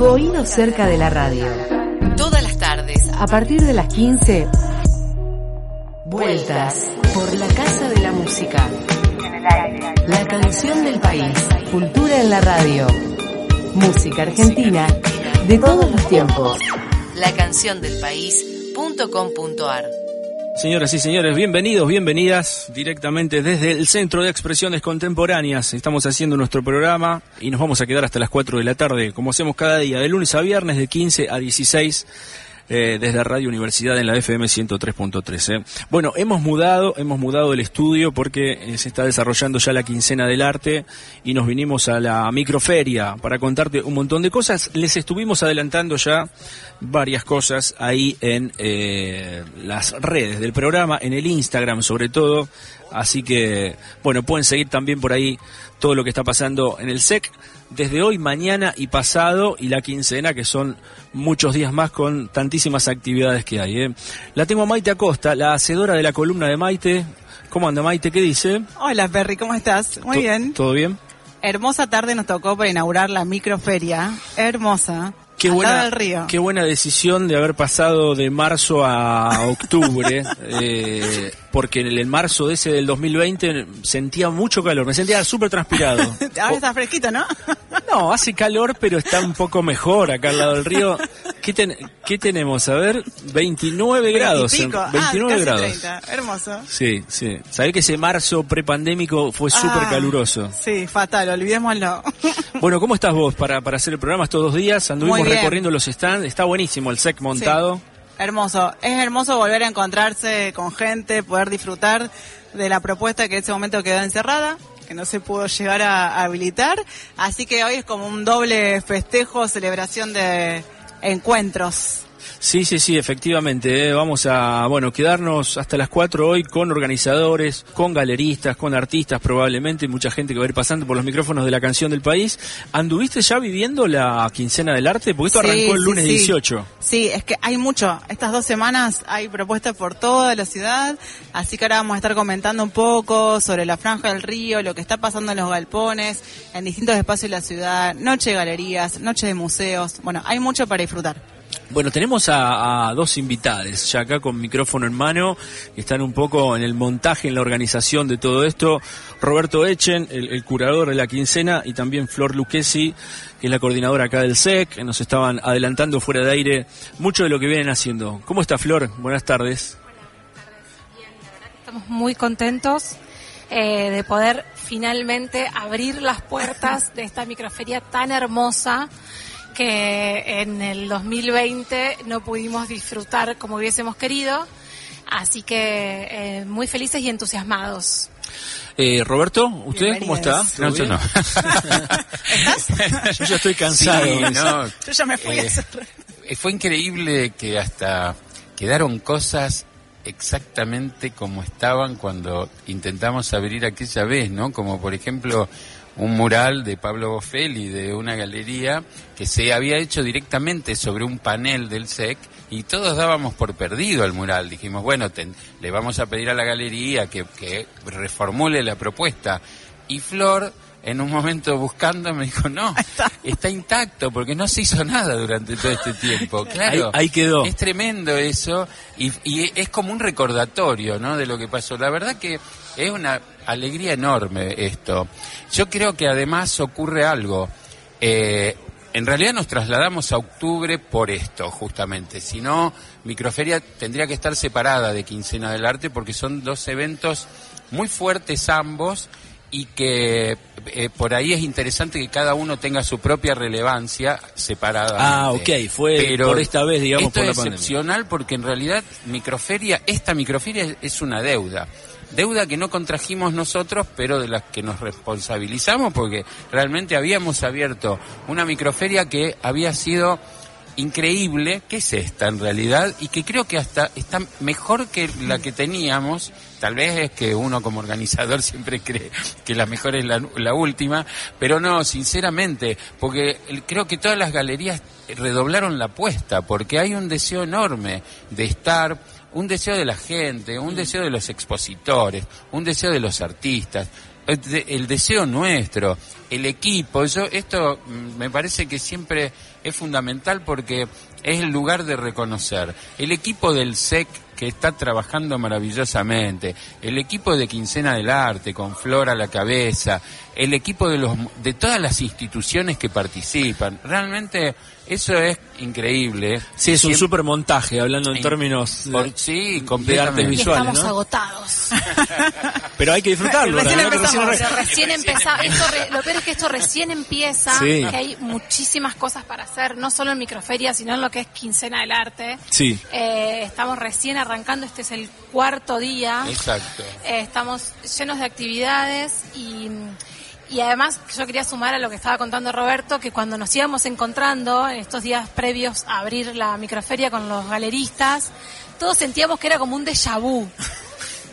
Tu oído cerca de la radio. Todas las tardes. A partir de las 15. Vueltas por la Casa de la Música. La canción del país. Cultura en la radio. Música argentina de todos los tiempos. La canción del país.com.ar Señoras y señores, bienvenidos, bienvenidas directamente desde el Centro de Expresiones Contemporáneas. Estamos haciendo nuestro programa y nos vamos a quedar hasta las 4 de la tarde, como hacemos cada día, de lunes a viernes, de 15 a 16 eh, desde Radio Universidad en la FM 103.3. Eh. Bueno, hemos mudado, hemos mudado el estudio porque eh, se está desarrollando ya la quincena del arte y nos vinimos a la microferia para contarte un montón de cosas. Les estuvimos adelantando ya varias cosas ahí en eh, las redes del programa, en el Instagram sobre todo. Así que, bueno, pueden seguir también por ahí todo lo que está pasando en el SEC desde hoy, mañana y pasado y la quincena, que son muchos días más con tantísimas actividades que hay. ¿eh? La tengo a Maite Acosta, la hacedora de la columna de Maite. ¿Cómo anda Maite? ¿Qué dice? Hola Perry, ¿cómo estás? Muy bien. ¿Todo bien? Hermosa tarde nos tocó para inaugurar la microferia. Hermosa. Qué buena, qué buena decisión de haber pasado de marzo a octubre, eh, porque en el marzo de ese del 2020 sentía mucho calor, me sentía súper transpirado. Ahora está fresquito, ¿no? no, hace calor, pero está un poco mejor acá al lado del río. ¿Qué, qué tenemos? A ver, 29 grados. 29 ah, grados. 30. Hermoso. Sí, sí. Sabés que ese marzo prepandémico fue súper ah, caluroso. Sí, fatal, olvidémoslo. bueno, ¿cómo estás vos para, para hacer el programa estos dos días? Anduvimos recorriendo los stands, está buenísimo el SEC montado. Hermoso, es hermoso volver a encontrarse con gente, poder disfrutar de la propuesta que en ese momento quedó encerrada, que no se pudo llegar a habilitar, así que hoy es como un doble festejo, celebración de encuentros. Sí, sí, sí, efectivamente. Eh, vamos a, bueno, quedarnos hasta las 4 hoy con organizadores, con galeristas, con artistas probablemente, mucha gente que va a ir pasando por los micrófonos de la canción del país. ¿Anduviste ya viviendo la quincena del arte? Porque esto arrancó el lunes 18. Sí, es que hay mucho. Estas dos semanas hay propuestas por toda la ciudad, así que ahora vamos a estar comentando un poco sobre la franja del río, lo que está pasando en los galpones, en distintos espacios de la ciudad, noche de galerías, noche de museos. Bueno, hay mucho para disfrutar. Bueno, tenemos a, dos invitadas ya acá con micrófono en mano, que están un poco en el montaje, en la organización de todo esto. Roberto Echen, el, curador de la quincena, y también Flor Luquesi, que es la coordinadora acá del SEC, que nos estaban adelantando fuera de aire mucho de lo que vienen haciendo. ¿Cómo está Flor? Buenas tardes. La verdad que estamos muy contentos eh, de poder finalmente abrir las puertas de esta microferia tan hermosa que en el 2020 no pudimos disfrutar como hubiésemos querido. Así que eh, muy felices y entusiasmados. Eh, Roberto, ¿usted cómo está? No, yo no. ¿Estás? yo ya estoy cansado. yo ya me fui. Eh, fue increíble que hasta quedaron cosas exactamente como estaban cuando intentamos abrir aquella vez, ¿no? Como por ejemplo un mural de Pablo Boffelli de una galería que se había hecho directamente sobre un panel del SEC y todos dábamos por perdido el mural. Dijimos, bueno, le vamos a pedir a la galería que, que reformule la propuesta. Y Flor en un momento buscando me dijo, no, está. intacto porque no se hizo nada durante todo este tiempo. Claro, ahí, quedó. Es tremendo eso y, y, es como un recordatorio ¿no? de lo que pasó. La verdad que es una alegría enorme esto. Yo creo que además ocurre algo. Eh, en realidad nos trasladamos a octubre por esto, justamente. Si no, Microferia tendría que estar separada de Quincena del Arte porque son dos eventos muy fuertes ambos y que eh, por ahí es interesante que cada uno tenga su propia relevancia separada. Ah, ok, fue por esta vez, digamos, esto es excepcional porque en realidad Microferia, esta Microferia es una deuda deuda que no contrajimos nosotros, pero de las que nos responsabilizamos, porque realmente habíamos abierto una microferia que había sido increíble, que es esta en realidad, y que creo que hasta está mejor que la que teníamos. Tal vez es que uno como organizador siempre cree que la mejor es la, la última, pero no, sinceramente, porque creo que todas las galerías redoblaron la apuesta, porque hay un deseo enorme de estar un deseo de la gente, un deseo de los expositores, un deseo de los artistas. el deseo nuestro, el equipo, eso, esto mm, me parece que siempre es fundamental porque es el lugar de reconocer. El equipo del SEC que está trabajando maravillosamente, el equipo de Quincena del Arte con Flora a la cabeza, el equipo de los de todas las instituciones que participan. Realmente eso es increíble. Sí, es un super montaje, hablando en términos de, sí, de arte visual. Estamos agotados. Pero hay que disfrutarlo. recién empezamos. Recién, empieza. lo peor es que esto recién empieza, que hay muchísimas cosas para hacer, no solo en microferia, sino en lo que es quincena del arte. Sí. Eh, estamos recién arrancando, este es el cuarto día. Exacto. Eh, estamos llenos de actividades y y además yo quería sumar a lo que estaba contando Roberto, que cuando nos íbamos encontrando en estos días previos a abrir la microferia con los galeristas, todos sentíamos que era como un déjà vu.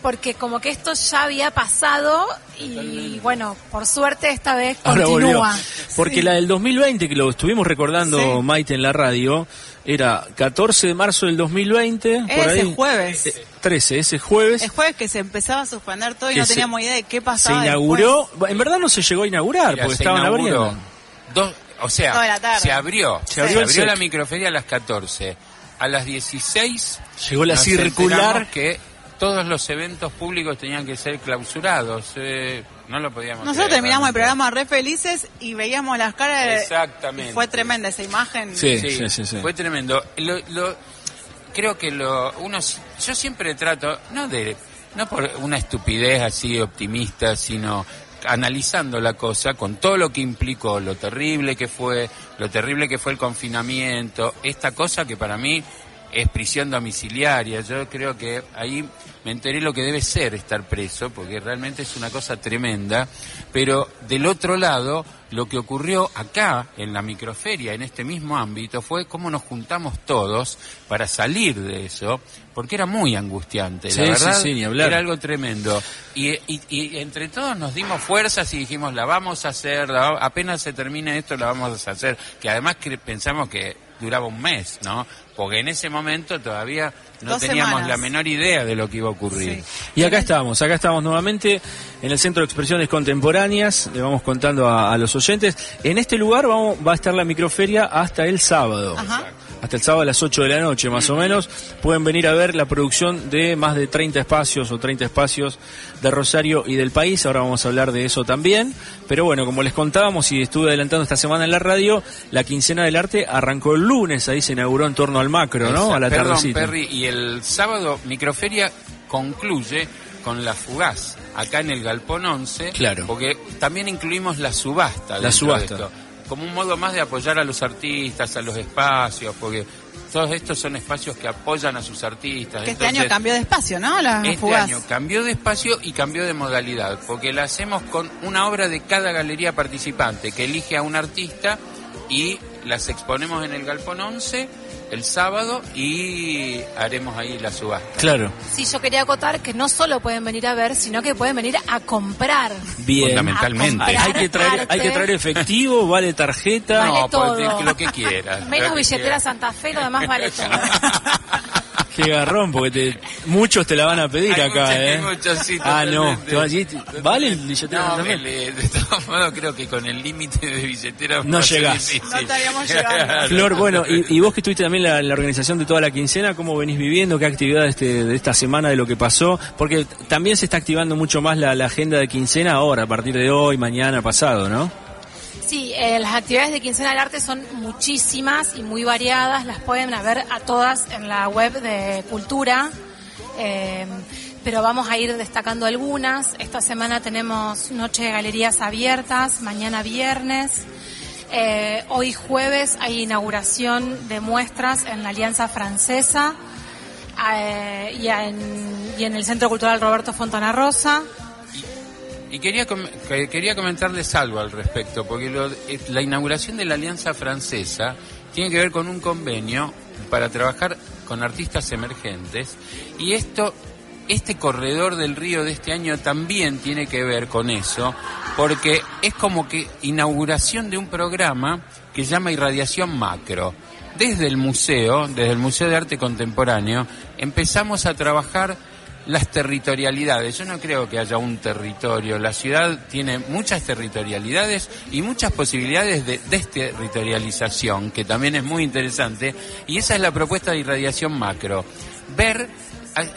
Porque como que esto ya había pasado y bueno, por suerte esta vez continúa. Porque la del 2020, que lo estuvimos recordando Maite en la radio, era 14 de marzo del 2020. Ese jueves. 13, eh, ese jueves. El jueves que se empezaba a suspender todo y no teníamos idea de qué pasaba. Se inauguró, en verdad no se llegó a inaugurar porque estaban abriendo. Dos, o sea, se abrió. Se abrió, la microferia a las 14. A las 16 llegó la circular que todos los eventos públicos tenían que ser clausurados. Eh, no lo podíamos Nosotros terminamos el programa re felices y veíamos las caras. De... Exactamente. fue tremenda esa imagen. Sí, sí, sí. Fue tremendo. Lo, creo que lo uno yo siempre trato no de no por una estupidez así optimista, sino analizando la cosa con todo lo que implicó, lo terrible que fue, lo terrible que fue el confinamiento, esta cosa que para mí es prisión domiciliaria. Yo creo que ahí me enteré lo que debe ser estar preso, porque realmente es una cosa tremenda. Pero del otro lado, lo que ocurrió acá, en la microferia, en este mismo ámbito, fue cómo nos juntamos todos para salir de eso, porque era muy angustiante. la verdad, era algo tremendo. Y, y, entre todos nos dimos fuerzas y dijimos, la vamos a hacer, apenas se termine esto, la vamos a hacer. Que además pensamos que duraba un mes, ¿no? Porque en ese momento todavía no teníamos la menor idea de lo que iba a ocurrir. Y acá estamos, acá estamos nuevamente en el Centro de Expresiones Contemporáneas, le vamos contando a, los oyentes. En este lugar vamos, va a estar la microferia hasta el sábado. Ajá hasta el sábado a las 8 de la noche más o menos. Pueden venir a ver la producción de más de 30 espacios o 30 espacios de Rosario y del país. Ahora vamos a hablar de eso también. Pero bueno, como les contábamos y estuve adelantando esta semana en la radio, la quincena del arte arrancó el lunes, ahí se inauguró en torno al macro, ¿no? A la Perdón, Perry, y el sábado Microferia concluye con la fugaz acá en el Galpón 11. Claro. Porque también incluimos la subasta. La subasta como un modo más de apoyar a los artistas, a los espacios, porque todos estos son espacios que apoyan a sus artistas. Que este año cambió de espacio, ¿no? La este año cambió de espacio y cambió de modalidad, porque la hacemos con una obra de cada galería participante, que elige a un artista y las exponemos en el Galpón 11 el sábado y haremos ahí la subasta. Claro. Sí, yo quería acotar que no solo pueden venir a ver, sino que pueden venir a comprar. Bien. Fundamentalmente. hay que traer, hay que traer efectivo, vale tarjeta. Vale no, todo. lo que quieras. Menos billetera Santa Fe, lo demás vale todo. Qué garrón, porque te, muchos te la van a pedir acá, ¿eh? ah, no. ¿Vale el billetera? No, de todos modos creo que con el límite de billetera no llegás. No estaríamos llegando. Flor, bueno, y, vos que estuviste también en la, organización de toda la quincena, ¿cómo venís viviendo? ¿Qué actividades este, de esta semana de lo que pasó? Porque también se está activando mucho más la, la agenda de quincena ahora, a partir de hoy, mañana, pasado, ¿no? Sí, eh, las actividades de Quincena del Arte son muchísimas y muy variadas. Las pueden ver a todas en la web de Cultura. Eh, pero vamos a ir destacando algunas. Esta semana tenemos Noche de Galerías abiertas, mañana viernes. Eh, hoy jueves hay inauguración de muestras en la Alianza Francesa y, en, y en el Centro Cultural Roberto Fontana Rosa. Y quería, quería comentarles algo al respecto, porque eh, la inauguración de la Alianza Francesa tiene que ver con un convenio para trabajar con artistas emergentes y esto este corredor del río de este año también tiene que ver con eso, porque es como que inauguración de un programa que llama Irradiación Macro. Desde el museo, desde el Museo de Arte Contemporáneo, empezamos a trabajar las territorialidades. Yo no creo que haya un territorio. La ciudad tiene muchas territorialidades y muchas posibilidades de desterritorialización, que también es muy interesante. Y esa es la propuesta de irradiación macro. Ver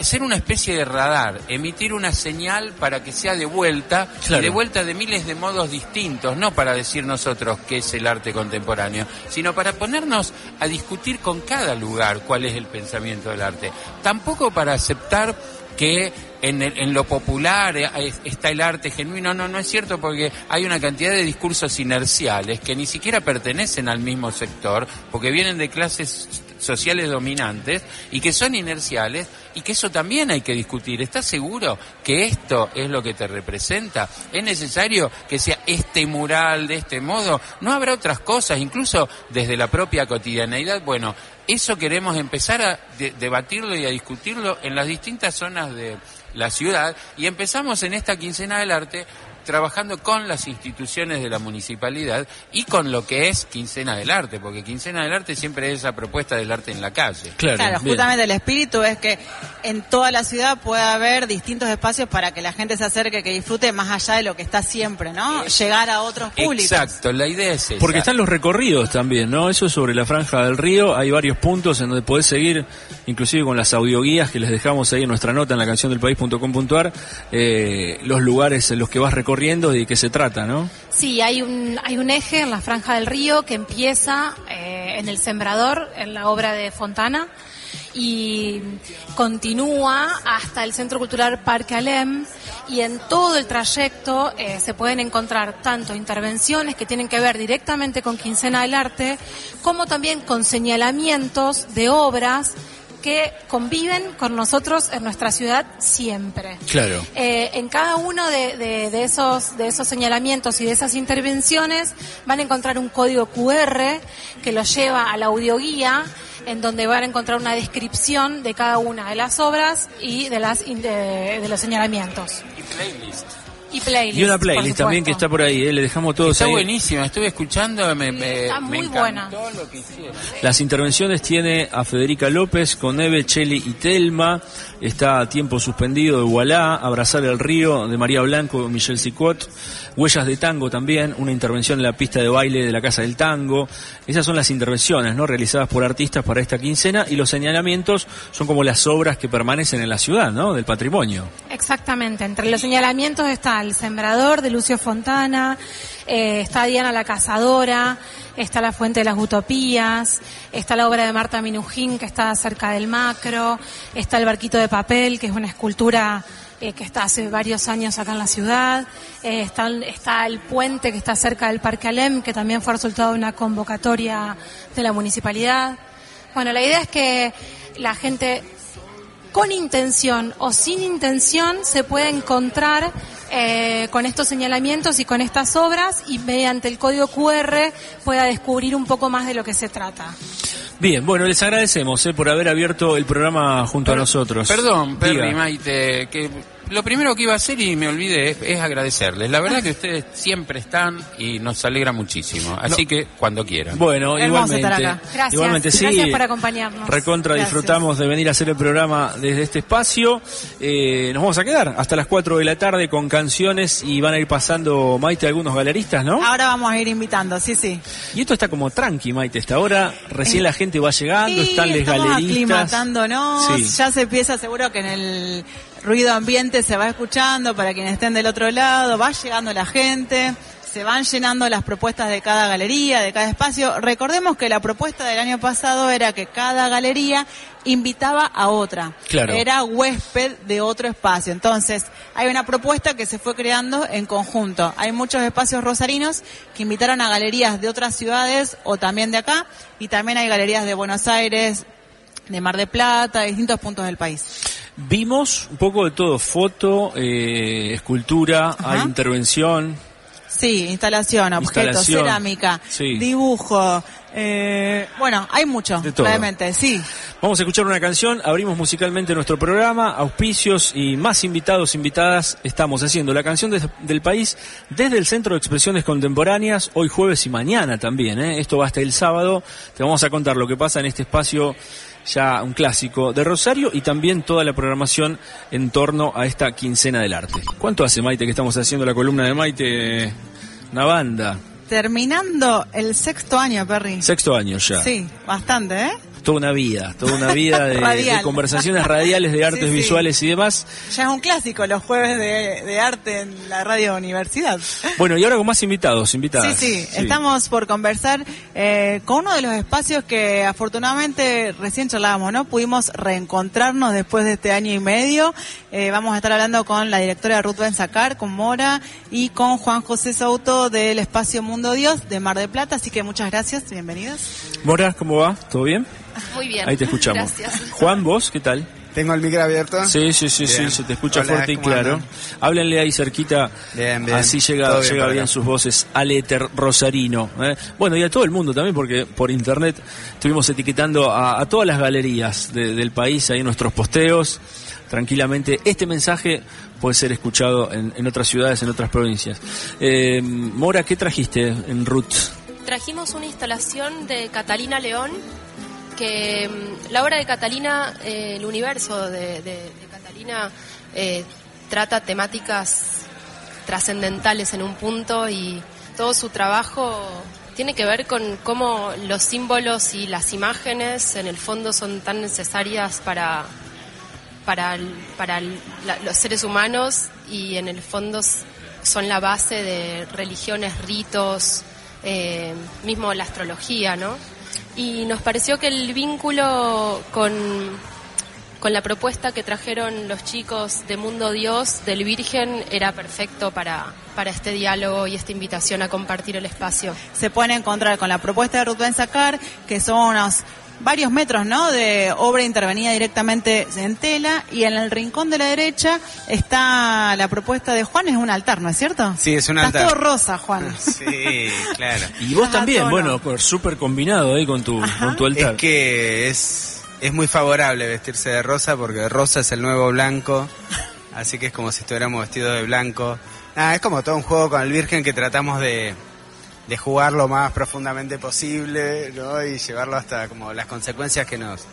ser una especie de radar, emitir una señal para que sea de vuelta, y de vuelta de miles de modos distintos, no para decir nosotros qué es el arte contemporáneo, sino para ponernos a discutir con cada lugar cuál es el pensamiento del arte. Tampoco para aceptar que en, en, lo popular eh, está el arte genuino. No, no es cierto porque hay una cantidad de discursos inerciales que ni siquiera pertenecen al mismo sector, porque vienen de clases sociales dominantes y que son inerciales y que eso también hay que discutir. ¿Estás seguro que esto es lo que te representa? ¿Es necesario que sea este mural de este modo? ¿No habrá otras cosas, incluso desde la propia cotidianeidad? Bueno, eso queremos empezar a debatirlo y a discutirlo en las distintas zonas de la ciudad y empezamos en esta quincena del arte trabajando con las instituciones de la municipalidad y con lo que es Quincena del Arte, porque Quincena del Arte siempre es esa propuesta del arte en la calle. Claro, justamente el espíritu es que en toda la ciudad pueda haber distintos espacios para que la gente se acerque, que disfrute más allá de lo que está siempre, ¿no? Llegar a otros públicos. Exacto, la idea es esa. Porque están los recorridos también, ¿no? Eso sobre la franja del río, hay varios puntos en donde podés seguir, inclusive con las audioguías que les dejamos ahí en nuestra nota en la canción del país.com.ar, eh, los lugares en los que vas recorriendo corriendo de qué se trata, ¿no? Sí, hay un, hay un eje en la franja del río que empieza eh, en el Sembrador, en la obra de Fontana, y continúa hasta el Centro Cultural Parque Alem y en todo el trayecto eh, se pueden encontrar tanto intervenciones que tienen que ver directamente con Quincena del Arte como también con señalamientos de obras que conviven con nosotros en nuestra ciudad siempre. Claro. Eh, en cada uno de, esos, de esos señalamientos y de esas intervenciones van a encontrar un código QR que los lleva a la audioguía en donde van a encontrar una descripción de cada una de las obras y de, las, de, los señalamientos. Y playlist. Y, una playlist también que está por ahí, ¿eh? le dejamos todos está ahí. Está buenísima, estuve escuchando, me, me, está muy buena. lo que hicieron. Las intervenciones tiene a Federica López con Eve, Cheli y Telma. Está a tiempo suspendido de Walá, Abrazar el río de María Blanco, Michelle Sicot. Huellas de tango también, una intervención en la pista de baile de la Casa del Tango. Esas son las intervenciones, ¿no? Realizadas por artistas para esta quincena y los señalamientos son como las obras que permanecen en la ciudad, ¿no? Del patrimonio. Exactamente. Entre los señalamientos está El Sembrador de Lucio Fontana, eh, está Diana la Cazadora, está La Fuente de las Utopías, está la obra de Marta Minujín que está cerca del macro, está El Barquito de Papel, que es una escultura eh, que está hace varios años acá en la ciudad. Eh, está, está, el puente que está cerca del Parque Alem, que también fue resultado de una convocatoria de la municipalidad. Bueno, la idea es que la gente con intención o sin intención se puede encontrar eh, con estos señalamientos y con estas obras y mediante el código QR pueda descubrir un poco más de lo que se trata. Bien, bueno, les agradecemos eh, por haber abierto el programa junto a nosotros. Perdón, Perry, Maite, que lo primero que iba a hacer y me olvidé es agradecerles. La verdad que ustedes siempre están y nos alegra muchísimo. Así que cuando quieran. Bueno, igualmente. Gracias. Igualmente, sí. Gracias por acompañarnos. Recontra disfrutamos de venir a hacer el programa desde este espacio. Eh, nos vamos a quedar hasta las 4 de la tarde con canciones y van a ir pasando, Maite, algunos galeristas, ¿no? Ahora vamos a ir invitando, sí, sí. Y esto está como tranqui, Maite. Esta hora recién la gente va llegando, están les galeristas. Sí. Ya se empieza seguro que en el ruido ambiente se va escuchando para quienes estén del otro lado, va llegando la gente, se van llenando las propuestas de cada galería, de cada espacio. Recordemos que la propuesta del año pasado era que cada galería invitaba a otra. Claro. Era huésped de otro espacio. Entonces, hay una propuesta que se fue creando en conjunto. Hay muchos espacios rosarinos que invitaron a galerías de otras ciudades o también de acá, y también hay galerías de Buenos Aires, de Mar de Plata, de distintos puntos del país. Vimos un poco de todo, foto, eh, escultura, hay intervención. Sí, instalación, objetos, cerámica, dibujo, eh, bueno, hay mucho, realmente, sí. Vamos a escuchar una canción, abrimos musicalmente nuestro programa, auspicios y más invitados, invitadas. Estamos haciendo la canción de- del país desde el Centro de Expresiones Contemporáneas, hoy jueves y mañana también. ¿eh? Esto va hasta el sábado. Te vamos a contar lo que pasa en este espacio ya un clásico de Rosario y también toda la programación en torno a esta quincena del arte. ¿Cuánto hace, Maite, que estamos haciendo la columna de Maite? Una banda. Terminando el sexto año, Perry. Sexto año ya. Sí, bastante, ¿eh? Toda una vida, toda una vida de, Radial. de conversaciones radiales de artes Sí, sí. visuales y demás. Ya es un clásico los jueves de, de arte en la radio universidad. Bueno, y ahora con más invitados, invitadas. Sí, sí, estamos por conversar eh, con uno de los espacios que afortunadamente recién charlábamos, ¿no? Pudimos reencontrarnos después de este año y medio. Eh, vamos a estar hablando con la directora Ruth Benzacar, con Mora y con Juan José Souto del espacio Mundo Dios de Mar de Plata. Así que muchas gracias, bienvenidos. Mora, ¿cómo va? ¿Todo bien? Muy bien. Ahí te escuchamos. Gracias. Juan, ¿vos qué tal? ¿Tengo el micro abierto? Sí, sí, sí, sí, se te escucha Hola, fuerte y ¿cómo claro. andan? Háblenle ahí cerquita, Bien, bien. así llega, llega bien sus voces al éter rosarino. ¿eh? Bueno, y a todo el mundo también, porque por internet estuvimos etiquetando a, a todas las galerías de- del país, ahí nuestros posteos. Tranquilamente, este mensaje puede ser escuchado en, en otras ciudades, en otras provincias. Eh, Mora, ¿qué trajiste en Ruth? Trajimos una instalación de Catalina León, que mm, la obra de Catalina, eh, el universo de, de- de Catalina, eh, trata temáticas trascendentales en un punto y todo su trabajo tiene que ver con cómo los símbolos y las imágenes en el fondo son tan necesarias para, para, para los seres humanos y en el fondo son la base de religiones, ritos, eh, mismo la astrología, ¿no? Y nos pareció que el vínculo con, con la propuesta que trajeron los chicos de Mundo Dios, del Virgen, era perfecto para, para este diálogo y esta invitación a compartir el espacio. se pueden encontrar con la propuesta de Ruth Benzacar, que son unos varios metros, ¿no? De obra intervenida directamente en tela y en el rincón de la derecha está la propuesta de Juan, es un altar, ¿no es cierto? Sí, es un altar. todo rosa, Juan. Sí, claro. Y vos Ah, también, tono. bueno, súper combinado ahí con tu, con tu altar. Es que es, es muy favorable vestirse de rosa porque rosa es el nuevo blanco. Así que es como si estuviéramos vestidos de blanco. Nada, es como todo un juego con el Virgen que tratamos de, de jugar lo más profundamente posible ¿no? y llevarlo hasta como las consecuencias que nos,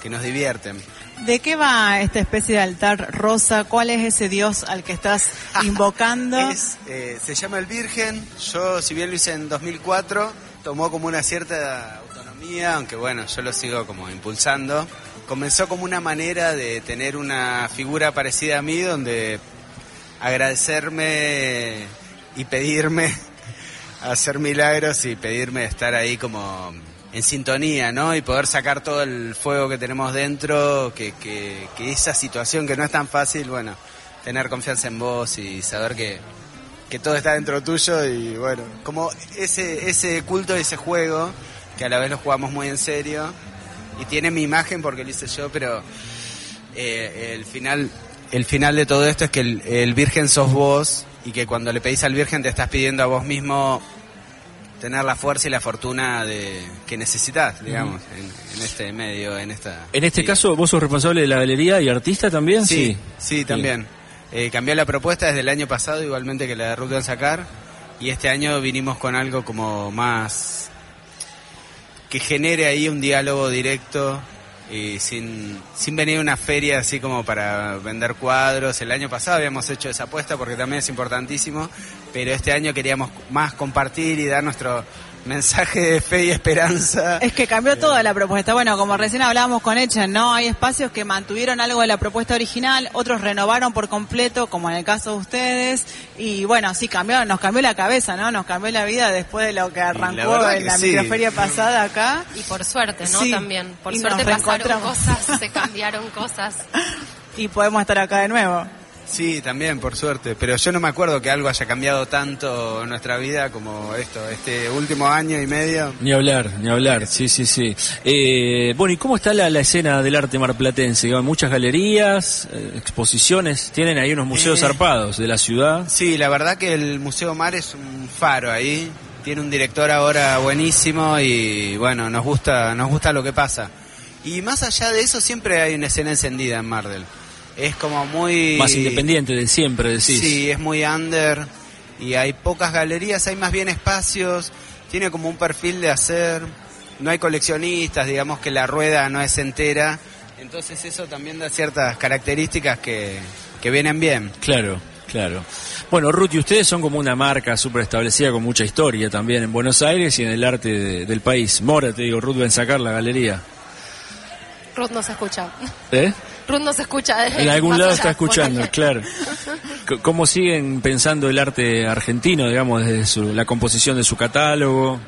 que nos divierten. ¿De qué va esta especie de altar rosa? ¿Cuál es ese Dios al que estás invocando? Es, eh, se llama el Virgen. Yo, si bien lo hice en 2004, tomó como una cierta autonomía, aunque bueno, yo lo sigo como impulsando. Comenzó como una manera de tener una figura parecida a mí, donde agradecerme y pedirme hacer milagros y pedirme estar ahí como en sintonía, ¿no? Y poder sacar todo el fuego que tenemos dentro, que, que, esa situación que no es tan fácil, bueno, tener confianza en vos y saber que, que todo está dentro tuyo y bueno, como ese, ese culto, ese juego, que a la vez lo jugamos muy en serio y tiene mi imagen porque lo hice yo, pero eh, el final el final de todo esto es que el, el virgen sos vos y que cuando le pedís al virgen te estás pidiendo a vos mismo tener la fuerza y la fortuna de que necesitas, digamos, en, en este medio, en esta... En este sí. caso, ¿vos sos responsable de la galería y artista también? Sí, sí, también. Eh, cambió la propuesta desde el año pasado, igualmente que la de Ruth sacar y este año vinimos con algo como más que genere ahí un diálogo directo y sin, sin venir a una feria así como para vender cuadros. El año pasado habíamos hecho esa apuesta porque también es importantísimo, pero este año queríamos más compartir y dar nuestro mensaje de fe y esperanza. Es que cambió toda la propuesta. Bueno, como recién hablábamos con Echen, ¿no? Hay espacios que mantuvieron algo de la propuesta original, otros renovaron por completo, como en el caso de ustedes. Y bueno, sí, cambió, nos cambió la cabeza, ¿no? Nos cambió la vida después de lo que arrancó en que la sí. microferia pasada acá. Y por suerte, ¿no? Sí, También. Por y suerte pasaron cosas, se cambiaron cosas. Y podemos estar acá de nuevo. Sí, también, por suerte. Pero yo no me acuerdo que algo haya cambiado tanto en nuestra vida como esto, este último año y medio. Ni hablar, ni hablar, sí, sí, sí. Eh, bueno, ¿y cómo está la, la escena del arte marplatense? Hay muchas galerías, eh, exposiciones, tienen ahí unos museos Eh. zarpados de la ciudad. Sí, la verdad que el Museo Mar es un faro ahí. Tiene un director ahora buenísimo y bueno, nos gusta, nos gusta lo que pasa. Y más allá de eso, siempre hay una escena encendida en Mardel. Es como muy... Más independiente de siempre, decís. Sí, es muy under y hay pocas galerías, hay más bien espacios, tiene como un perfil de hacer, no hay coleccionistas, digamos que la rueda no es entera, entonces eso también da ciertas características que, que vienen bien. Claro, claro. Bueno, Ruth, y ustedes son como una marca súper establecida con mucha historia también en Buenos Aires y en el arte de- del país. Mora, te digo, Ruth ven sacar la galería. Ruth no se escucha. ¿Eh? Ruth no se escucha. desde En algún lado allá. está escuchando, claro. ¿Cómo siguen pensando el arte argentino, digamos, desde su- la composición de su catálogo?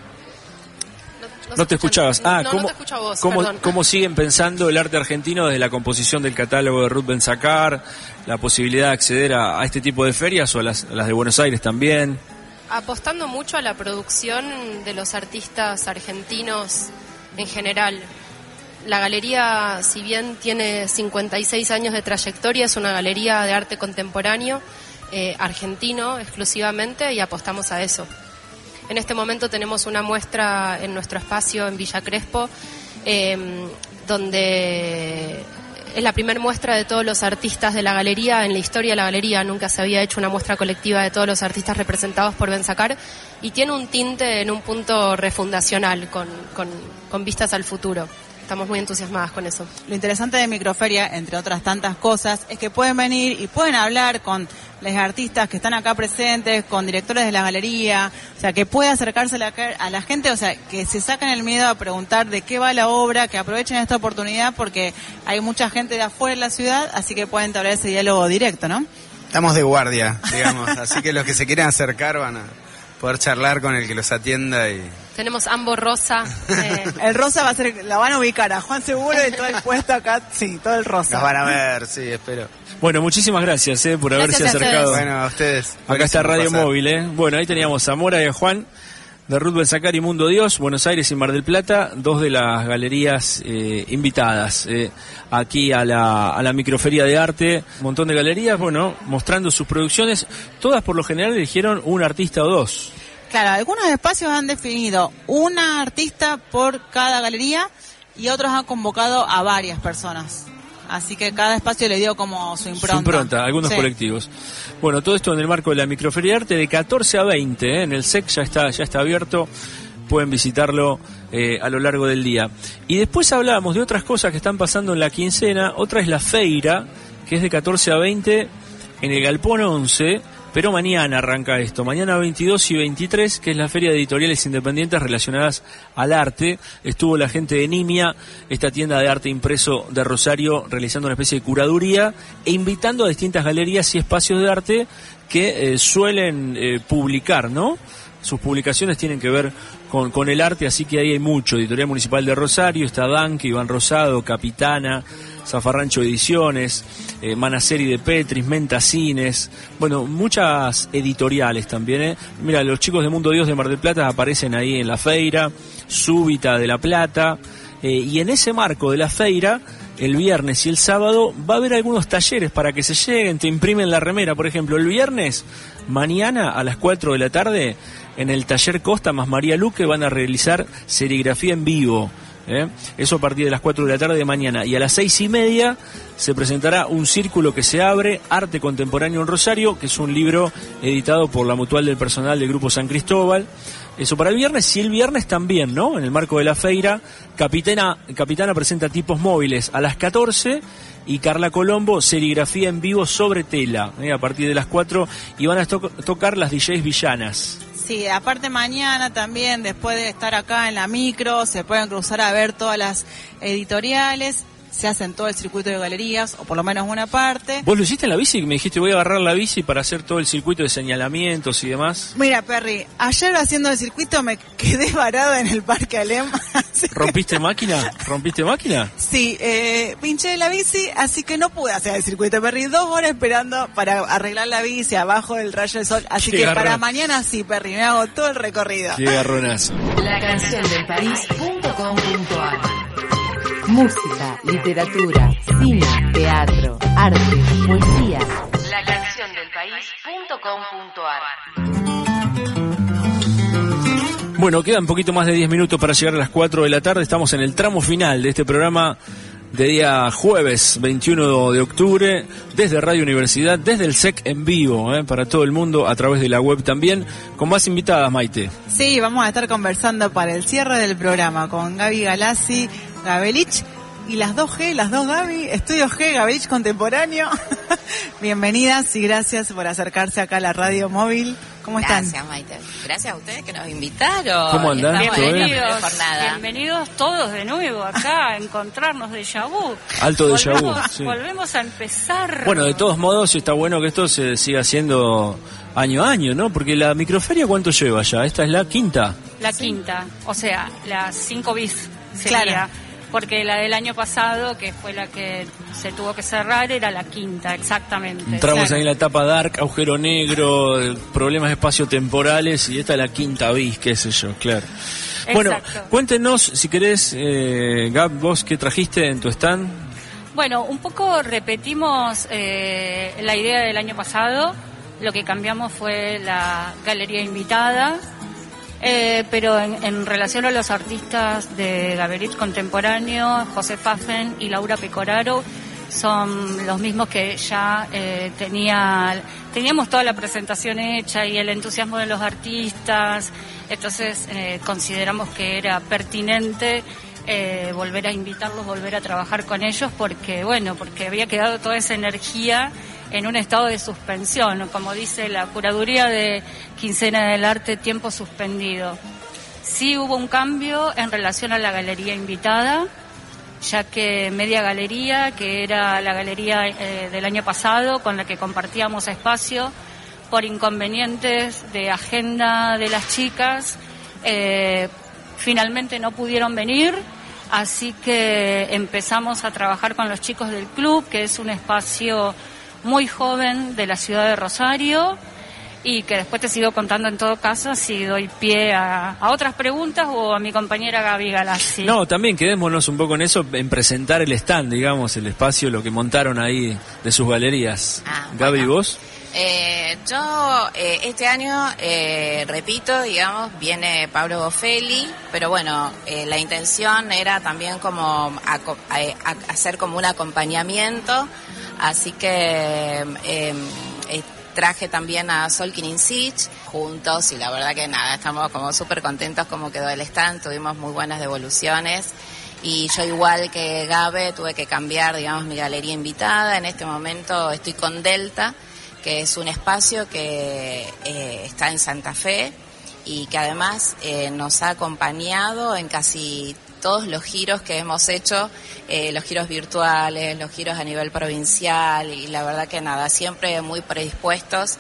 No, No te escuchabas. Ah, no, ¿cómo, no te vos, cómo, siguen pensando el arte argentino desde la composición del catálogo de Ruth Benzacar, la posibilidad de acceder a, a este tipo de ferias o a las, a las de Buenos Aires también? apostando mucho a la producción de los artistas argentinos en general. La galería, si bien tiene 56 años de trayectoria, es una galería de arte contemporáneo eh, argentino exclusivamente y apostamos a eso. En este momento tenemos una muestra en nuestro espacio en Villa Crespo, eh, donde es la primera muestra de todos los artistas de la galería. En la historia de la galería nunca se había hecho una muestra colectiva de todos los artistas representados por Benzacar y tiene un tinte en un punto refundacional con, con vistas al futuro. Estamos muy entusiasmadas con eso. Lo interesante de Microferia, entre otras tantas cosas, es que pueden venir y pueden hablar con los artistas que están acá presentes, con directores de la galería, o sea, que puede acercarse a la, a la gente, o sea, que se saquen el miedo a preguntar de qué va la obra, que aprovechen esta oportunidad porque hay mucha gente de afuera de la ciudad, así que pueden entablar ese diálogo directo, ¿no? Estamos de guardia, digamos, así que los que se quieran acercar van a poder charlar con el que los atienda y... Tenemos ambos rosa. eh, El rosa va a ser, la van a ubicar a Juan Seguro y todo el puesto acá, sí, todo el rosa. Los van a ver, sí, espero. Bueno, muchísimas gracias eh, por haberse Gracias a acercado. Bueno, a ustedes. Acá está Radio pasar. Móvil, ¿eh? Bueno, ahí teníamos a Mora y a Juan de Ruth Benzacar y Mundo Dios, Buenos Aires y Mar del Plata, dos de las galerías eh, invitadas eh, aquí a la, a la microferia de arte. Un montón de galerías, bueno, mostrando sus producciones. Todas por lo general eligieron un artista o dos. Claro, algunos espacios han definido una artista por cada galería y otros han convocado a varias personas. Así que cada espacio le dio como su impronta. Su impronta, algunos Sí. colectivos. Bueno, todo esto en el marco de la microferia de arte de 14 a 20, ¿eh? en el SEC ya está, ya está abierto, pueden visitarlo eh, a lo largo del día. Y después hablábamos de otras cosas que están pasando en la quincena, otra es la feira, que es de 14 a 20 en el Galpón 11, pero mañana arranca esto, mañana 22 y 23, que es la Feria de Editoriales Independientes relacionadas al arte. Estuvo la gente de Nimia, esta tienda de arte impreso de Rosario, realizando una especie de curaduría e invitando a distintas galerías y espacios de arte que eh, suelen eh, publicar, ¿no? Sus publicaciones tienen que ver con, con el arte, así que ahí hay mucho. Editorial Municipal de Rosario, está Danque, Iván Rosado, Capitana, Zafarrancho Ediciones, eh, de Petris, Mentacines, bueno, muchas editoriales también. ¿eh? Mira, los chicos de Mundo Dios de Mar del Plata aparecen ahí en la feira, Súbita de La Plata, eh, y en ese marco de la feira, el viernes y el sábado va a haber algunos talleres para que se lleguen, te imprimen la remera, por ejemplo, el viernes, mañana a las 4 de la tarde, en el taller Costa más María Luque van a realizar serigrafía en vivo. ¿Eh? Eso a partir de las 4 de la tarde de mañana. Y a las seis y media se presentará un círculo que se abre, Arte Contemporáneo en Rosario, que es un libro editado por la Mutual del Personal del Grupo San Cristóbal. Eso para el viernes y el viernes también, ¿no? En el marco de la feira, Capitana, Capitana presenta tipos móviles a las 14 y Carla Colombo serigrafía en vivo sobre tela ¿eh? a partir de las 4 y van a to- tocar las DJs villanas. Sí, aparte mañana también, después de estar acá en la micro, se pueden cruzar a ver todas las editoriales, se hacen todo el circuito de galerías, o por lo menos una parte. ¿Vos lo hiciste en la bici? Me dijiste voy a agarrar la bici para hacer todo el circuito de señalamientos y demás. Mira, Perry, ayer haciendo el circuito me quedé varada en el Parque Alem. ¿Rompiste máquina? ¿Rompiste máquina? Sí, eh, pinché la bici, así que no pude hacer el circuito. Perry, dos horas esperando para arreglar la bici abajo del rayo del sol. Así Qué que garrón. para mañana sí, Perry, me hago todo el recorrido. Qué garronazo. Lacanciondelpaís.com.ar Música, literatura, cine, teatro, arte, poesía. Lacanciondelpaís.com.ar Bueno, quedan un poquito más de 10 minutos para llegar a las 4 de la tarde. Estamos en el tramo final de este programa de día jueves 21 de octubre, desde Radio Universidad, desde el SEC en vivo, ¿eh? para todo el mundo, a través de la web también, con más invitadas, Maite. Sí, vamos a estar conversando para el cierre del programa con Gaby Galassi, Gabelich y las dos G, las dos Gaby, Estudio G, Gabelich Contemporáneo. Bienvenidas y gracias por acercarse acá a la radio móvil. ¿Cómo están? Gracias, Maite. Gracias a ustedes que nos invitaron. ¿Cómo la Bienvenidos, bienvenidos todos de nuevo acá a encontrarnos de Yabú. Alto de vu, volvemos, sí. volvemos a empezar. Bueno, de todos modos está bueno que esto se siga haciendo año a año, ¿no? Porque la microferia, ¿cuánto lleva ya? Esta es la quinta. La quinta, o sea, la 5 bis sería. Claro. Porque la del año pasado, que fue la que se tuvo que cerrar, era la quinta, exactamente. Entramos Claro. ahí en la etapa dark, agujero negro, problemas espaciotemporales y esta es la quinta bis, qué sé yo, claro. Bueno, cuéntenos, si querés, eh, Gab, vos qué trajiste en tu stand. Bueno, un poco repetimos eh, la idea del año pasado. Lo que cambiamos fue la galería invitada. Eh, pero en, en relación a los artistas de Gaberit Contemporáneo, José Fafen y Laura Pecoraro, son los mismos que ya eh, tenía, teníamos toda la presentación hecha y el entusiasmo de los artistas, entonces eh, consideramos que era pertinente eh, volver a invitarlos, volver a trabajar con ellos, porque bueno, porque había quedado toda esa energía en un estado de suspensión, como dice la curaduría de Quincena del Arte, tiempo suspendido. Sí hubo un cambio en relación a la galería invitada, ya que Media Galería, que era la galería eh, del año pasado con la que compartíamos espacio, por inconvenientes de agenda de las chicas, eh, finalmente no pudieron venir, así que empezamos a trabajar con los chicos del club, que es un espacio muy joven de la ciudad de Rosario y que después te sigo contando en todo caso si doy pie a, a otras preguntas o a mi compañera Gaby Galassi. No, también quedémonos un poco en eso, en presentar el stand, digamos, el espacio, lo que montaron ahí de sus galerías. Ah, Gaby, bueno. vos. Eh, yo eh, este año, eh, repito, digamos, viene Pablo Boffelli, pero bueno, eh, la intención era también como aco- a- a- hacer como un acompañamiento, así que eh, eh, traje también a Solkin Insich juntos y la verdad que nada, estamos como súper contentos como quedó el stand, tuvimos muy buenas devoluciones. Y yo igual que Gabe tuve que cambiar, digamos, mi galería invitada. En este momento estoy con Delta, que es un espacio que eh, está en Santa Fe y que además eh, nos ha acompañado en casi todos los giros que hemos hecho, eh, los giros virtuales, los giros a nivel provincial y la verdad que nada, siempre muy predispuestos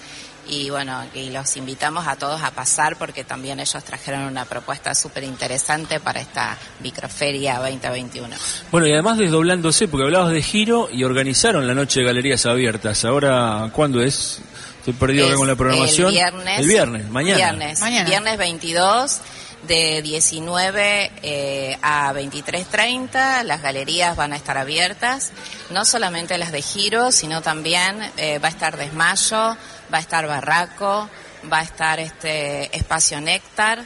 y bueno, y los invitamos a todos a pasar porque también ellos trajeron una propuesta súper interesante para esta microferia 2021. Bueno, y además desdoblándose, porque hablabas de giro y organizaron la noche de galerías abiertas. Ahora, ¿cuándo es? Estoy perdido acá con la programación. El viernes. El viernes, mañana. Viernes, Mañana. viernes 22 de 19 eh, a 23.30. Las galerías van a estar abiertas. No solamente las de Giro, sino también eh, va a estar Desmayo, va a estar Barraco, va a estar este Espacio Néctar,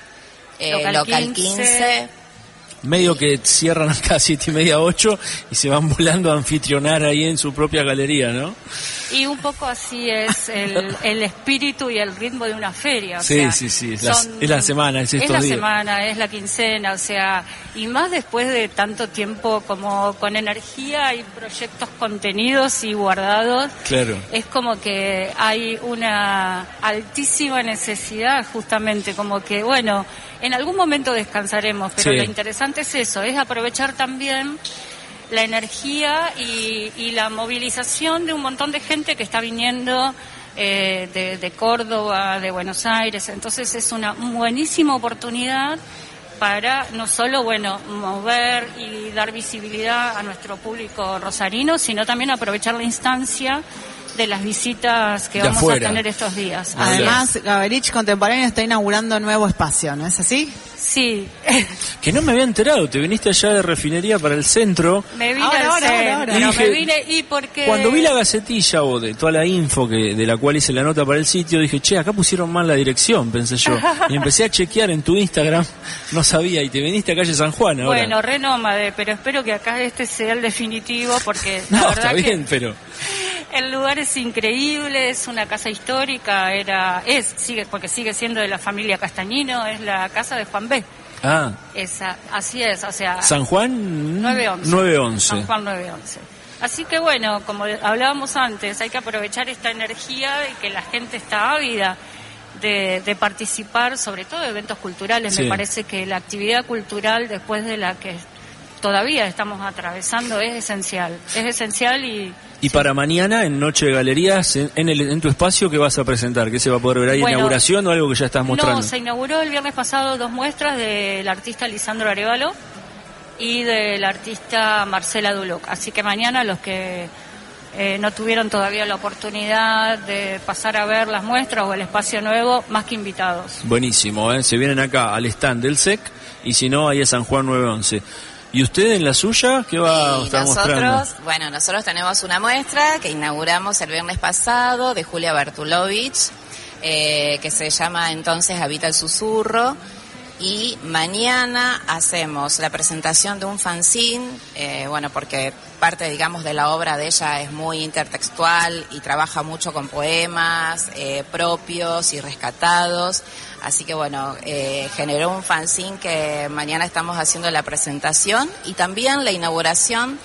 eh, Local Local, 15. 15. Medio que cierran acá a siete y media, ocho y se van volando a anfitrionar ahí en su propia galería, ¿no? Y un poco así es el, el espíritu y el ritmo de una feria. o Sí, sea, sí, sí, es la- es la semana, es estos la días. semana, es la quincena, o sea, y más después de tanto tiempo como con energía y proyectos contenidos y guardados, Claro. es como que hay una altísima necesidad justamente, como que, bueno, en algún momento descansaremos, pero Sí. lo interesante es eso, es aprovechar también la energía y, y la movilización de un montón de gente que está viniendo eh, de, de Córdoba, de Buenos Aires. Entonces es una buenísima oportunidad para no solo, bueno, mover y dar visibilidad a nuestro público rosarino, sino también aprovechar la instancia de las visitas que De vamos afuera. a tener estos días. Además, Gaberich Contemporáneo está inaugurando nuevo espacio, ¿no es así? Sí, Que no me había enterado, te viniste allá de refinería para el centro. me vine Ahora, ahora, ahora. Y me dije, vine y porque... Cuando vi la gacetilla o de toda la info que de la cual hice la nota para el sitio, dije, che, acá pusieron mal la dirección, pensé yo. Y empecé a chequear en tu Instagram, no sabía, y te viniste a calle San Juan ahora. Bueno, re nómade, pero espero que acá este sea el definitivo porque la no, verdad está bien, que pero... el lugar es increíble, es una casa histórica, era es sigue porque sigue siendo de la familia Castañino, es la casa de Juan B. Ah, Esa, así es, o sea, San Juan 911. 911. San Juan 911. Así que bueno, como hablábamos antes, hay que aprovechar esta energía y que la gente está ávida de, de participar, sobre todo de eventos culturales. Sí. Me parece que la actividad cultural, después de la que todavía estamos atravesando, es esencial. Es esencial y Y para mañana, en Noche de Galerías, en, en el, en tu espacio, ¿qué vas a presentar? ¿Qué se va a poder ver ahí? Bueno, ¿Inauguración o algo que ya estás mostrando? No, se inauguró el viernes pasado dos muestras del artista Lisandro Arevalo y del artista Marcela Duloc. Así que mañana los que eh, no tuvieron todavía la oportunidad de pasar a ver las muestras o el espacio nuevo, más que invitados. Buenísimo, ¿eh? Se vienen acá al stand del SEC y si no, ahí a San Juan 911. ¿Y usted en la suya qué va a estar nosotros, mostrando? bueno, nosotros tenemos una muestra que inauguramos el viernes pasado de Julia Bertulovich, eh, que se llama entonces Habita el Susurro. Y mañana hacemos la presentación de un fanzine, eh, bueno, porque parte, digamos, de la obra de ella es muy intertextual y trabaja mucho con poemas eh, propios y rescatados. Así que, bueno, eh, generó un fanzine que mañana estamos haciendo la presentación y también la inauguración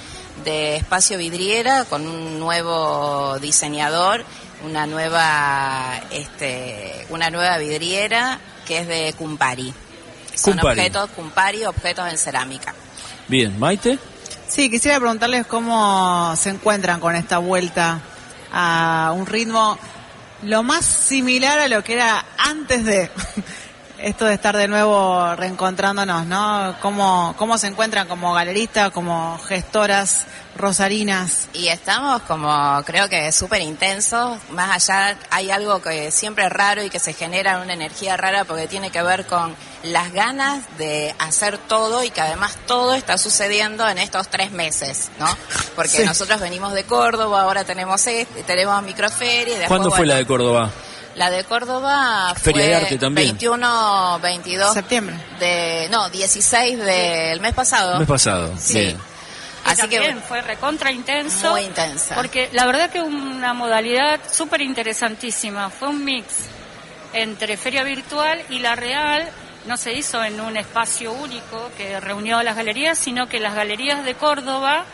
de Espacio Vidriera con un nuevo diseñador, una nueva, este, una nueva vidriera que es de Cumpari. Son Cumpari. objetos, Cumpari, objetos en cerámica. Bien, Maite. Sí, quisiera preguntarles cómo se encuentran con esta vuelta a un ritmo lo más similar a lo que era antes de esto de estar de nuevo reencontrándonos, ¿no? ¿Cómo, cómo se encuentran como galeristas, como gestoras rosarinas? Y estamos como, creo que súper intensos. Más allá, hay algo que siempre es raro y que se genera una energía rara porque tiene que ver con las ganas de hacer todo y que además todo está sucediendo en estos tres meses, ¿no? Porque Sí. nosotros venimos de Córdoba, ahora tenemos este, tenemos microferia. y después, ¿Cuándo fue bueno, la de Córdoba? La de Córdoba Feria fue de arte también. 21, 22 Septiembre. de, no, 16 del mes pasado. El mes pasado. Sí. Bien. Y Así que también fue recontra intenso. Muy intensa. Porque la verdad que una modalidad súper interesantísima. Fue un mix entre feria virtual y la real. No se hizo en un espacio único que reunió a las galerías, sino que las galerías de Córdoba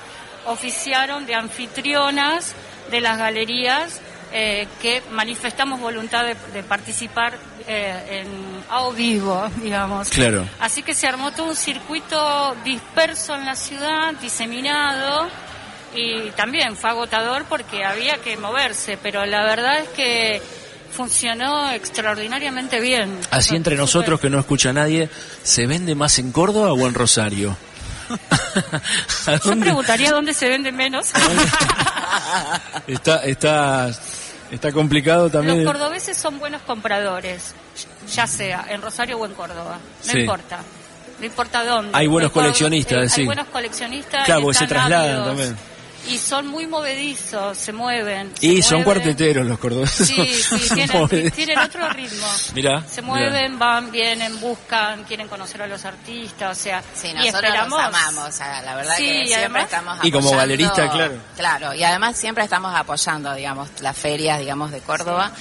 oficiaron de anfitrionas de las galerías eh, que manifestamos voluntad de, de participar eh, en a vivo, digamos. Claro. Así que se armó todo un circuito disperso en la ciudad, diseminado, y también fue agotador porque había que moverse, pero la verdad es que funcionó extraordinariamente bien. Así entre nosotros que no escucha nadie, ¿se vende más en Córdoba o en Rosario? ¿A Yo preguntaría dónde se vende menos. Está, está, está complicado también. Los cordobeses son buenos compradores, ya sea en Rosario o en Córdoba, no Sí. importa. No importa dónde. Hay buenos colecionistas, eh, Hay sí. buenos coleccionistas. Claro, y porque se trasladan ávidos. también. Y son muy movedizos, se mueven. Y se son mueven. cuarteteros los cordobeses. Sí, sí, tienen, tienen otro ritmo. Mirá, Se mirá. mueven, van, vienen, buscan, quieren conocer a los artistas, o sea, Sí, y nosotros esperamos. los amamos, o sea, la verdad Sí, que y siempre además- estamos Y como apoyando- galerista, claro. Claro, y además siempre estamos apoyando, digamos, las ferias, digamos, de Córdoba,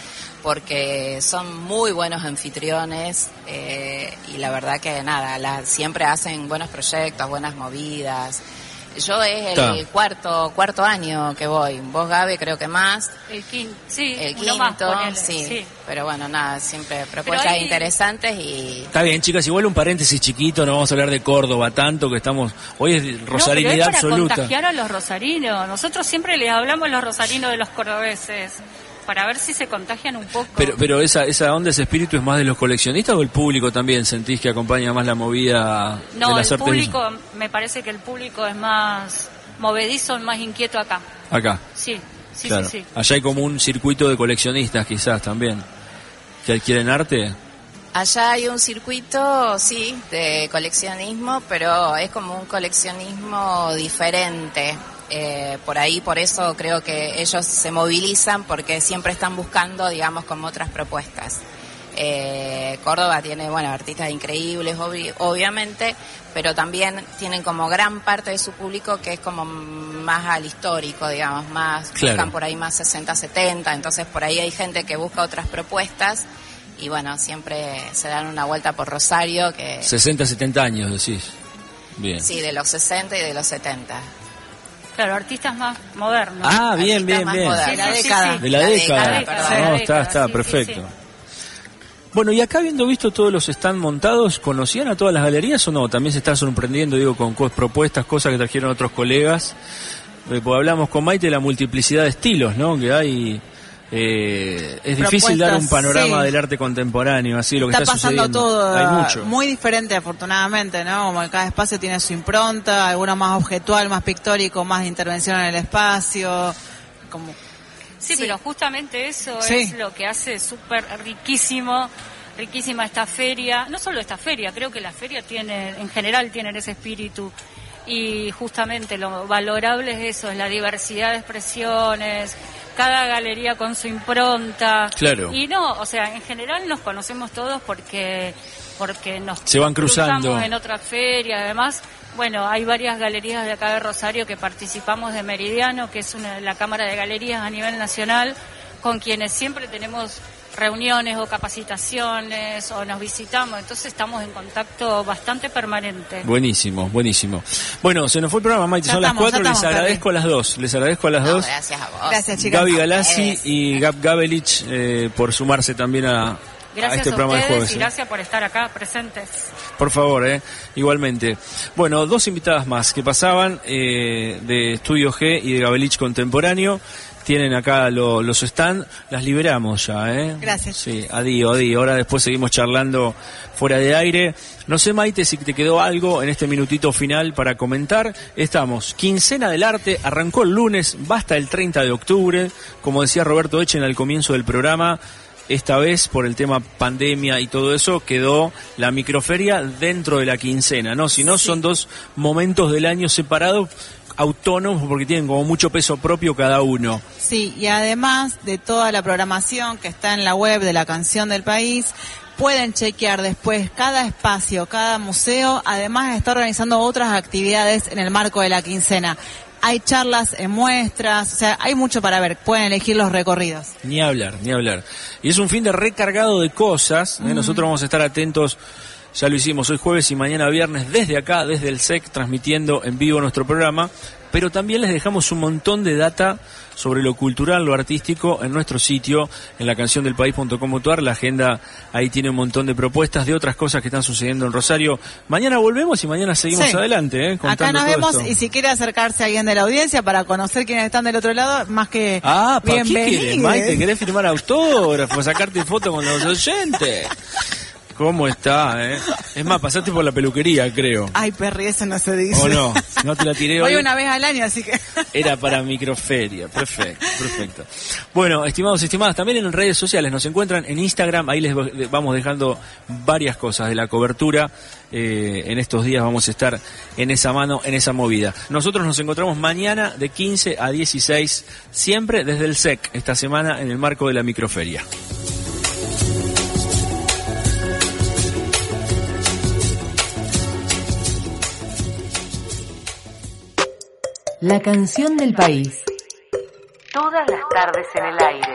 porque son muy buenos anfitriones eh, y la verdad que nada, la- siempre hacen buenos proyectos, buenas movidas. Yo es el cuarto cuarto año que voy, vos Gaby creo que más, El quinto, sí, el uno más, quinto, ponele, sí, sí. pero bueno, nada, siempre propuestas interesantes y Está bien, chicas, igual un paréntesis chiquito, no vamos a hablar de Córdoba tanto que estamos... Hoy es No, pero rosarinidad es para absoluta. contagiar a los rosarinos. Nosotros siempre les hablamos a los rosarinos de los cordobeses para ver si se contagian un poco. Pero, pero esa, esa onda, ese espíritu es más de los coleccionistas o el público también sentís que acompaña más la movida no, de las el artes público, me parece que el público es más movedizo, más inquieto acá. acá? Sí, Sí, claro. sí, sí. Allá hay como un circuito de coleccionistas quizás también, que adquieren arte. Allá hay un circuito, sí, de coleccionismo, pero es como un coleccionismo diferente. Eh, por ahí, por eso creo que ellos se movilizan porque siempre están buscando, digamos, como otras propuestas. Eh, Córdoba tiene, bueno, artistas increíbles, obvi- obviamente, pero también tienen como gran parte de su público que es como más al histórico, digamos, más, Claro. buscan por ahí más 60, 70, entonces por ahí hay gente que busca otras propuestas y bueno, siempre se dan una vuelta por Rosario que 60, 70 años, decís. Bien. sí, de los 60 y de los 70. Claro, artistas más modernos. Ah, bien, bien, bien. De la Sí, sí, década. sí. De la, La década. No, está, década, está, perfecto. Bueno, y acá habiendo visto todos los stand montados, ¿conocían a todas las galerías o no? También se están sorprendiendo, digo, con co- propuestas, cosas que trajeron otros colegas. Eh, pues hablamos con Maite de la multiplicidad de estilos, ¿no? Que hay... eh, es difícil dar un panorama sí. del arte contemporáneo, así lo que está, está, pasando sucediendo. todo Hay uh, mucho. muy diferente afortunadamente, ¿no? Como que cada espacio tiene su impronta, alguno más objetual, más pictórico, más de intervención en el espacio, como Sí, pero justamente eso Sí. es lo que hace súper riquísimo, riquísima esta feria. No solo esta feria, creo que la feria tiene, en general tienen ese espíritu. Y justamente lo valorable es eso, es la diversidad de expresiones, cada galería con su impronta. Claro. Y no, o sea, en general nos conocemos todos porque porque nos Se van cruzando. cruzamos en otra feria, además, bueno, hay varias galerías de acá de Rosario que participamos de Meridiano, que es una, la Cámara de Galerías a nivel nacional, con quienes siempre tenemos reuniones o capacitaciones o nos visitamos, entonces estamos en contacto bastante permanente. Buenísimo, buenísimo. Bueno, se nos fue el programa, Maite, Ya son estamos, las cuatro, les agradezco a las dos, les agradezco a las No, dos. gracias a vos. Gracias, chicas. Gaby Galassi y Gab Gabelich eh, por sumarse también a, este a programa de jueves. y ¿eh? gracias por estar acá presentes. Por favor, eh, igualmente. Bueno, dos invitadas más que pasaban eh, de Estudio G y de Gabelich Contemporáneo. Tienen acá lo- los stand, las liberamos ya, ¿eh? Gracias. Sí, adiós, adiós. Ahora después seguimos charlando fuera de aire. No sé, Maite, si te quedó algo en este minutito final para comentar. Estamos, quincena del arte, arrancó el lunes, basta el 30 de octubre. Como decía Roberto Echen al comienzo del programa, esta vez por el tema pandemia y todo eso quedó la microferia dentro de la quincena, ¿no? Si no, son dos momentos del año separados, autónomos, porque tienen como mucho peso propio cada uno. Sí, y además de toda la programación que está en la web de la canción del país, pueden chequear después cada espacio, cada museo, además está organizando otras actividades en el marco de la quincena. Hay charlas en muestras, o sea, hay mucho para ver, pueden elegir los recorridos. Ni hablar, ni hablar. Y es un fin de recargado de cosas. ¿eh? Nosotros vamos a estar atentos. Ya lo hicimos hoy jueves y mañana viernes desde acá, desde el SEC, transmitiendo en vivo nuestro programa. Pero también les dejamos un montón de data sobre lo cultural, lo artístico en nuestro sitio, en la canción del país.com.ar. La agenda ahí tiene un montón de propuestas de otras cosas que están sucediendo en Rosario. Mañana volvemos y mañana seguimos Sí. adelante. ¿eh? Acá nos todo vemos esto. y si quiere acercarse alguien de la audiencia para conocer quiénes están del otro lado, más que Ah, ¿para qué bienvenido. querés, Maite? ¿Querés firmar autógrafos, sacarte fotos con los oyentes? ¿Cómo está, eh? Es más, pasaste por la peluquería, creo. Ay, Perry, eso no se dice. ¿O no? No te la tiré Voy hoy. una vez al año, así que... Era para microferia. Perfecto, perfecto. Bueno, estimados y estimadas, también en redes sociales nos encuentran en Instagram. Ahí les vamos dejando varias cosas de la cobertura. Eh, en estos días vamos a estar en esa mano, en esa movida. Nosotros nos encontramos mañana de 15 a 16, siempre desde el SEC, esta semana en el marco de la microferia. La canción del país. Todas las tardes en el aire.